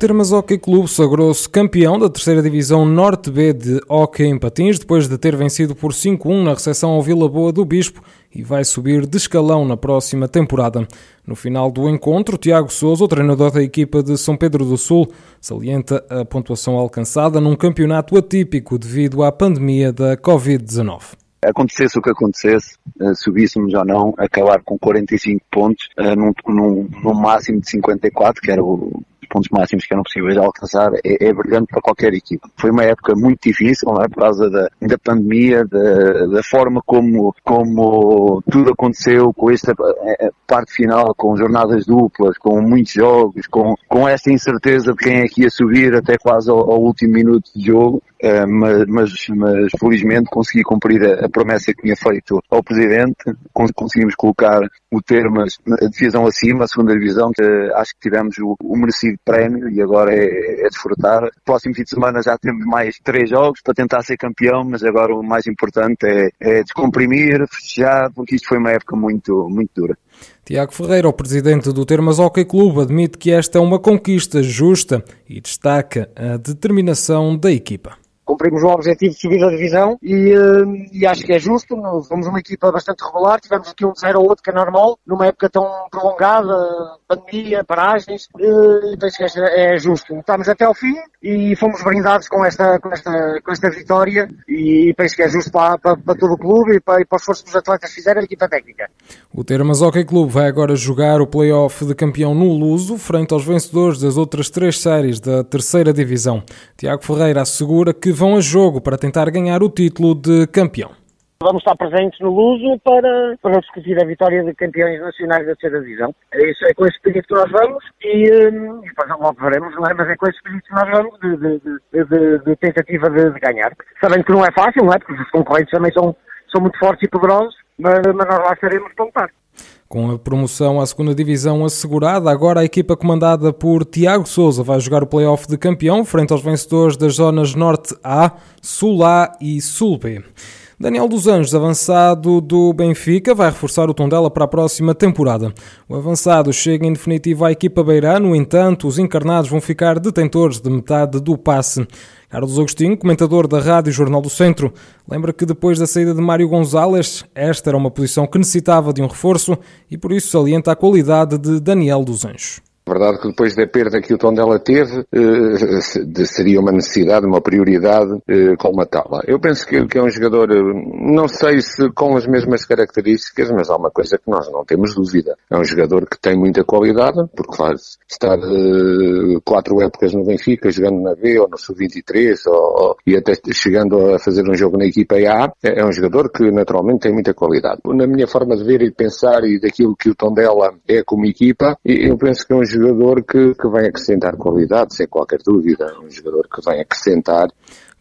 Termas Hockey Clube sagrou-se campeão da terceira divisão Norte B de Hockey em Patins, depois de ter vencido por 5-1 na recepção ao Vila Boa do Bispo e vai subir de escalão na próxima temporada. No final do encontro, Tiago Souza, o treinador da equipa de São Pedro do Sul, salienta a pontuação alcançada num campeonato atípico devido à pandemia da Covid-19 acontecesse o que acontecesse, uh, subíssemos ou não, acabar com 45 pontos uh, num, num, num, máximo de 54, que era o, pontos máximos que eram possíveis de alcançar é, é brilhante para qualquer equipa. Foi uma época muito difícil, não é? Por causa da, da pandemia, da, da forma como, como tudo aconteceu, com esta eh, eh, parte final, com jornadas duplas, com muitos jogos, com, com esta incerteza de quem é que ia subir até quase ao, ao último minuto de jogo. Uh, mas, mas, mas, felizmente consegui cumprir a, a, promessa que tinha feito ao Presidente, conseguimos colocar o Termas na divisão acima, a segunda divisão, que, uh, acho que tivemos o, o merecido prémio e agora é, é desfrutar. Próximo fim de semana já temos mais três jogos para tentar ser campeão, mas agora o mais importante é, é descomprimir, festejar, porque isto foi uma época muito, muito dura. Tiago Ferreira, o presidente do Termas Hockey Clube, admite que esta é uma conquista justa e destaca a determinação da equipa cumprimos o objetivo de subir da divisão e, uh, e acho que é justo. Fomos uma equipa bastante regular, tivemos aqui um 0 ou outro que é normal, numa época tão prolongada, pandemia, paragens, uh, e penso que é, justo. Estamos até ao fim e fomos brindados com esta, com esta, com esta vitória e penso que é justo para, para, para todo o clube e para, e para os esforços que os atletas fizeram a equipa técnica. O Termas Hockey Clube vai agora jogar o play-off de campeão no Luso, frente aos vencedores das outras três séries da terceira divisão. Tiago Ferreira assegura que vão a jogo para tentar ganhar o título de campeão. Vamos estar presentes no Luso para, para discutir a vitória de campeões nacionais da terceira divisão. É isso, é com esse espírito que nós vamos e, hum, e depois logo veremos, não é? Mas é com esse espírito que nós vamos de, de, de, de tentativa de, ganhar. Sabendo que não é fácil, não é? Porque os concorrentes também são, são muito fortes e poderosos, mas, mas nós lá estaremos para lutar. Com a promoção à segunda divisão assegurada, agora a equipa comandada por Tiago Souza vai jogar o play-off de campeão frente aos vencedores das zonas Norte A, Sul A e Sul B. Daniel dos Anjos, avançado do Benfica, vai reforçar o tom dela para a próxima temporada. O avançado chega em definitivo à equipa beirã, no entanto, os encarnados vão ficar detentores de metade do passe. Carlos Agostinho, comentador da Rádio Jornal do Centro, lembra que depois da saída de Mário Gonzalez, esta era uma posição que necessitava de um reforço e por isso salienta a qualidade de Daniel dos Anjos verdade que depois da perda que o Tondela teve, eh, seria uma necessidade, uma prioridade eh, colmatá-la. Eu penso que, que, é um jogador, eh, não sei se com as mesmas características, mas há uma coisa que nós não temos dúvida. É um jogador que tem muita qualidade, porque faz estar uh, quatro épocas no Benfica, jogando na B ou no Sub-23, ou, e até chegando a fazer um jogo na equipa A, é, é um jogador que naturalmente tem muita qualidade. Na minha forma de ver e de pensar e daquilo que o Tondela é como equipa, eu penso que é um jogador jogador que, que vem acrescentar qualidade, sem qualquer dúvida. Um jogador que vem acrescentar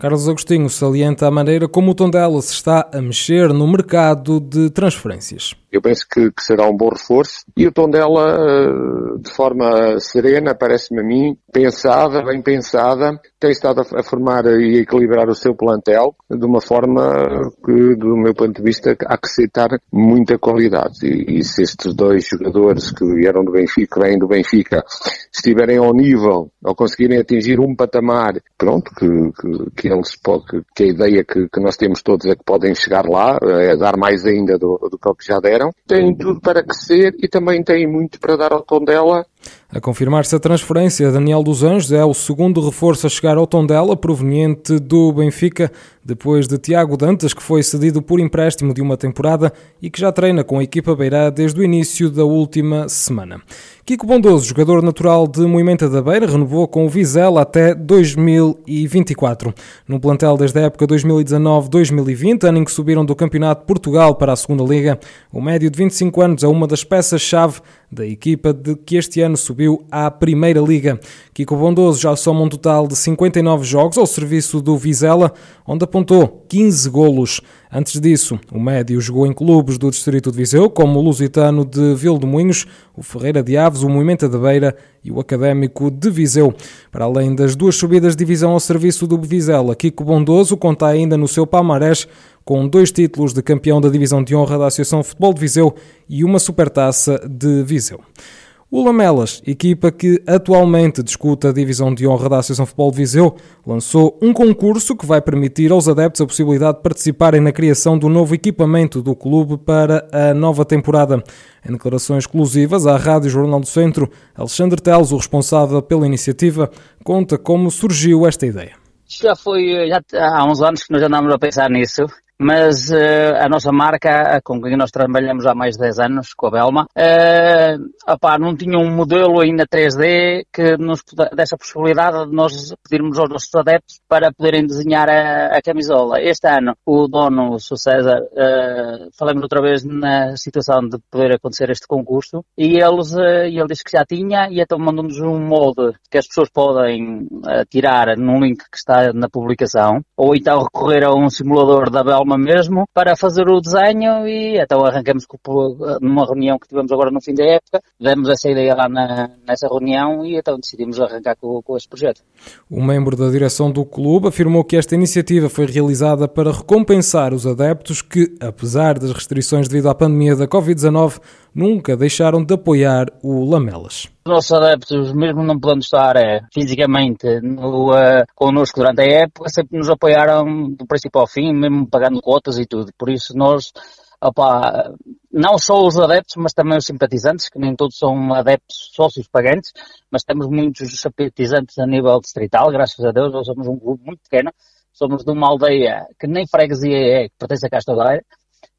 Carlos Agostinho salienta a maneira como o Tondela se está a mexer no mercado de transferências. Eu penso que, que, será um bom reforço e o Tondela, eh, de forma serena, parece-me a mim, pensada, bem pensada, tem estado a, formar e a equilibrar o seu plantel de uma forma que, do meu ponto de vista, acrescentar muita qualidade. E, e se estes dois jogadores que vieram do Benfica, que vêm do Benfica, estiverem ao nível, ou conseguirem atingir um patamar, pronto, que, que, que eles pode, que a ideia que, que, nós temos todos é que podem chegar lá, é dar mais ainda do, do que já deram, têm tudo para crescer e também têm muito para dar ao tom dela a confirmar-se a transferência, Daniel dos Anjos é o segundo reforço a chegar ao Tondela, proveniente do Benfica, depois de Tiago Dantas, que foi cedido por empréstimo de uma temporada e que já treina com a equipa beira desde o início da última semana. Kiko Bondoso, jogador natural de Moimenta da Beira, renovou com o Vizela até 2024. No plantel desde a época 2019-2020, ano em que subiram do Campeonato de Portugal para a Segunda Liga, o médio de 25 anos é uma das peças-chave da equipa de que este ano ano subiu à Primeira Liga. Kiko Bondoso já soma um total de 59 jogos ao serviço do Vizela, onde apontou 15 golos. Antes disso, o médio jogou em clubes do Distrito de Viseu, como o Lusitano de Vila de Moinhos, o Ferreira de Aves, o Moimenta de Beira e o Académico de Viseu. Para além das duas subidas de divisão ao serviço do Vizela, Kiko Bondoso conta ainda no seu palmarés com dois títulos de campeão da divisão de honra da Associação Futebol de Viseu e uma supertaça de Viseu. O Lamelas, equipa que atualmente discuta a divisão de honra da Associação Futebol de Viseu, lançou um concurso que vai permitir aos adeptos a possibilidade de participarem na criação do novo equipamento do clube para a nova temporada. Em declarações exclusivas à Rádio Jornal do Centro, Alexandre Teles, o responsável pela iniciativa, conta como surgiu esta ideia. Já foi já há uns anos que nós andamos a pensar nisso mas uh, a nossa marca, com quem nós trabalhamos há mais de 10 anos, com a Belma, uh, opá, não tinha um modelo ainda 3D que nos desse a possibilidade de nós pedirmos aos nossos adeptos para poderem desenhar a, a camisola. Este ano, o dono, o César, uh, falamos outra vez na situação de poder acontecer este concurso e eles, uh, ele disse que já tinha e então mandou-nos um molde que as pessoas podem tirar num link que está na publicação ou então recorrer a um simulador da Belma mesmo para fazer o desenho e então arrancamos numa reunião que tivemos agora no fim da época, demos essa ideia lá na, nessa reunião e então decidimos arrancar com, com este projeto. O membro da direção do clube afirmou que esta iniciativa foi realizada para recompensar os adeptos que, apesar das restrições devido à pandemia da Covid-19, nunca deixaram de apoiar o Lamelas. Os nossos adeptos, mesmo não podendo estar é, fisicamente no, uh, connosco durante a época, sempre nos apoiaram do princípio ao fim, mesmo pagando cotas e tudo. Por isso nós, opa, não só os adeptos, mas também os simpatizantes, que nem todos são adeptos sócios pagantes, mas temos muitos simpatizantes a nível distrital, graças a Deus, nós somos um clube muito pequeno, somos de uma aldeia que nem freguesia é, que pertence a Castadeira,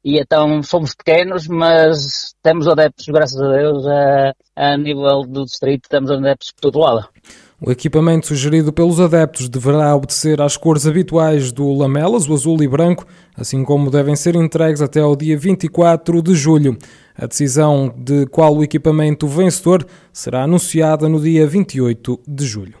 e então somos pequenos, mas temos adeptos, graças a Deus, a, a nível do distrito, temos adeptos por todo lado. O equipamento sugerido pelos adeptos deverá obedecer às cores habituais do Lamelas, o azul e branco, assim como devem ser entregues até ao dia 24 de julho. A decisão de qual o equipamento vencedor será anunciada no dia 28 de julho.